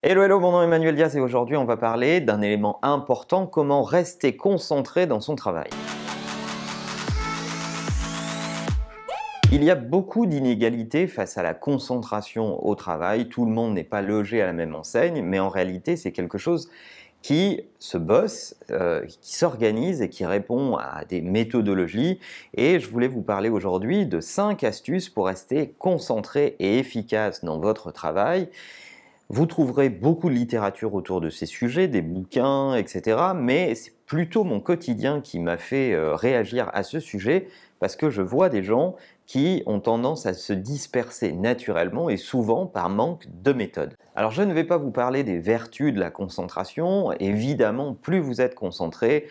Hello, hello, mon nom est Emmanuel Diaz et aujourd'hui on va parler d'un élément important, comment rester concentré dans son travail. Il y a beaucoup d'inégalités face à la concentration au travail, tout le monde n'est pas logé à la même enseigne, mais en réalité c'est quelque chose qui se bosse, euh, qui s'organise et qui répond à des méthodologies. Et je voulais vous parler aujourd'hui de 5 astuces pour rester concentré et efficace dans votre travail. Vous trouverez beaucoup de littérature autour de ces sujets, des bouquins, etc. Mais c'est plutôt mon quotidien qui m'a fait euh, réagir à ce sujet parce que je vois des gens qui ont tendance à se disperser naturellement et souvent par manque de méthode. Alors je ne vais pas vous parler des vertus de la concentration, évidemment plus vous êtes concentré,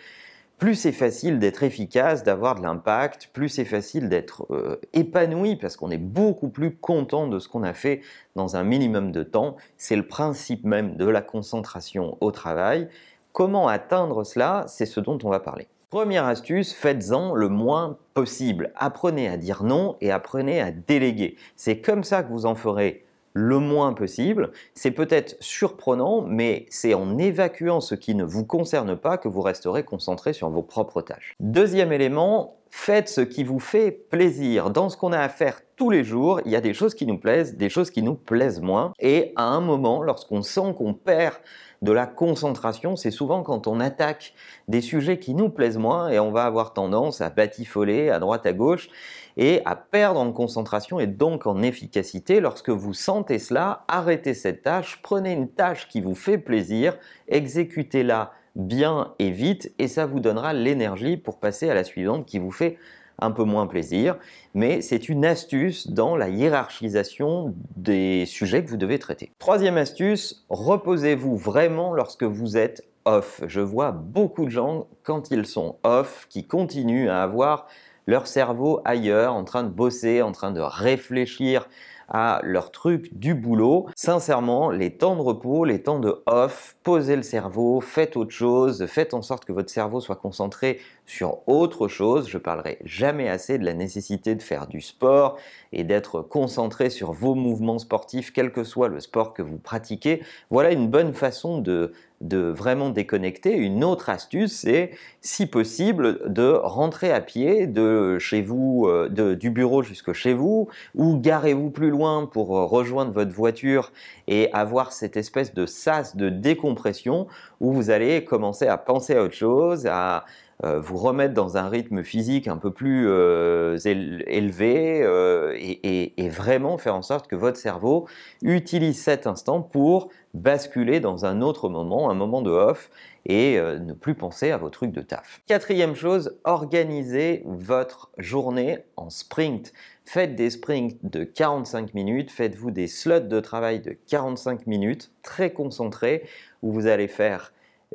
plus c'est facile d'être efficace, d'avoir de l'impact, plus c'est facile d'être euh, épanoui parce qu'on est beaucoup plus content de ce qu'on a fait dans un minimum de temps. C'est le principe même de la concentration au travail. Comment atteindre cela? C'est ce dont on va parler. Première astuce, faites-en le moins possible. Apprenez à dire non et apprenez à déléguer. C'est comme ça que vous en ferez le moins possible. C'est peut-être surprenant, mais c'est en évacuant ce qui ne vous concerne pas que vous resterez concentré sur vos propres tâches. Deuxième élément, faites ce qui vous fait plaisir. Dans ce qu'on a à faire tous les jours, il y a des choses qui nous plaisent, des choses qui nous plaisent moins. Et à un moment, lorsqu'on sent qu'on perd de la concentration, c'est souvent quand on attaque des sujets qui nous plaisent moins et on va avoir tendance à batifoler à droite à gauche et à perdre en concentration et donc en efficacité. Lorsque vous sentez cela, arrêtez cette tâche, prenez une tâche qui vous fait plaisir, exécutez-la bien et vite et ça vous donnera l'énergie pour passer à la suivante qui vous fait un peu moins plaisir, mais c'est une astuce dans la hiérarchisation des sujets que vous devez traiter. Troisième astuce, reposez-vous vraiment lorsque vous êtes off. Je vois beaucoup de gens, quand ils sont off, qui continuent à avoir leur cerveau ailleurs, en train de bosser, en train de réfléchir à leur truc du boulot. Sincèrement, les temps de repos, les temps de off, posez le cerveau, faites autre chose, faites en sorte que votre cerveau soit concentré sur autre chose. Je parlerai jamais assez de la nécessité de faire du sport et d'être concentré sur vos mouvements sportifs, quel que soit le sport que vous pratiquez. Voilà une bonne façon de, de vraiment déconnecter. Une autre astuce, c'est si possible de rentrer à pied de chez vous, euh, de, du bureau jusque chez vous, ou garez-vous plus loin pour rejoindre votre voiture et avoir cette espèce de sas de décompression où vous allez commencer à penser à autre chose, à euh, vous remettre dans un rythme physique un peu plus euh, élevé euh, et, vraiment faire en sorte que votre cerveau utilise cet instant pour basculer dans un autre moment, un moment de off et ne plus penser à vos trucs de taf. Quatrième chose, organisez votre journée en sprint. Faites des sprints de 45 minutes, faites-vous des slots de travail de 45 minutes, très concentrés, où vous allez faire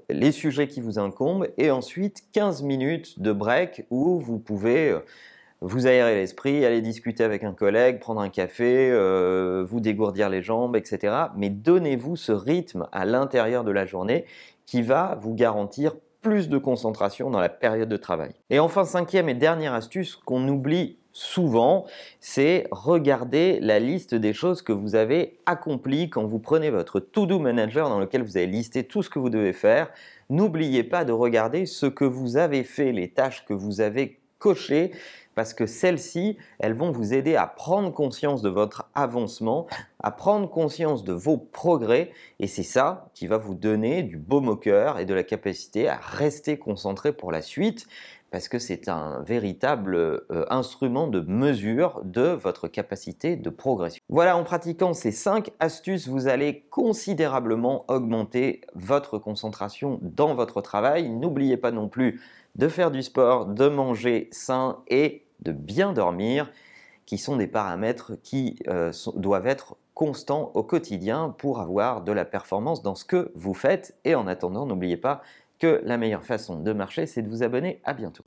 les sujets qui vous incombent et ensuite 15 minutes de break où vous pouvez euh, vous aérer l'esprit, aller discuter avec un collègue, prendre un café, euh, vous dégourdir les jambes, etc. Mais donnez-vous ce rythme à l'intérieur de la journée qui va vous garantir plus de concentration dans la période de travail. Et enfin, cinquième et dernière astuce qu'on oublie souvent, c'est regarder la liste des choses que vous avez accomplies quand vous prenez votre To-Do Manager dans lequel vous avez listé tout ce que vous devez faire. N'oubliez pas de regarder ce que vous avez fait, les tâches que vous avez cochées, parce que celles-ci, elles vont vous aider à prendre conscience de votre avancement, à prendre conscience de vos progrès, et c'est ça qui va vous donner du baume au cœur et de la capacité à rester concentré pour la suite, parce que c'est un véritable euh, instrument de mesure de votre capacité de progression. Voilà, en pratiquant ces 5 astuces, vous allez considérablement augmenter votre concentration dans votre travail. N'oubliez pas non plus de faire du sport, de manger sain et de bien dormir, qui sont des paramètres qui euh, doivent être constants au quotidien pour avoir de la performance dans ce que vous faites. Et en attendant, n'oubliez pas que la meilleure façon de marcher, c'est de vous abonner. À bientôt.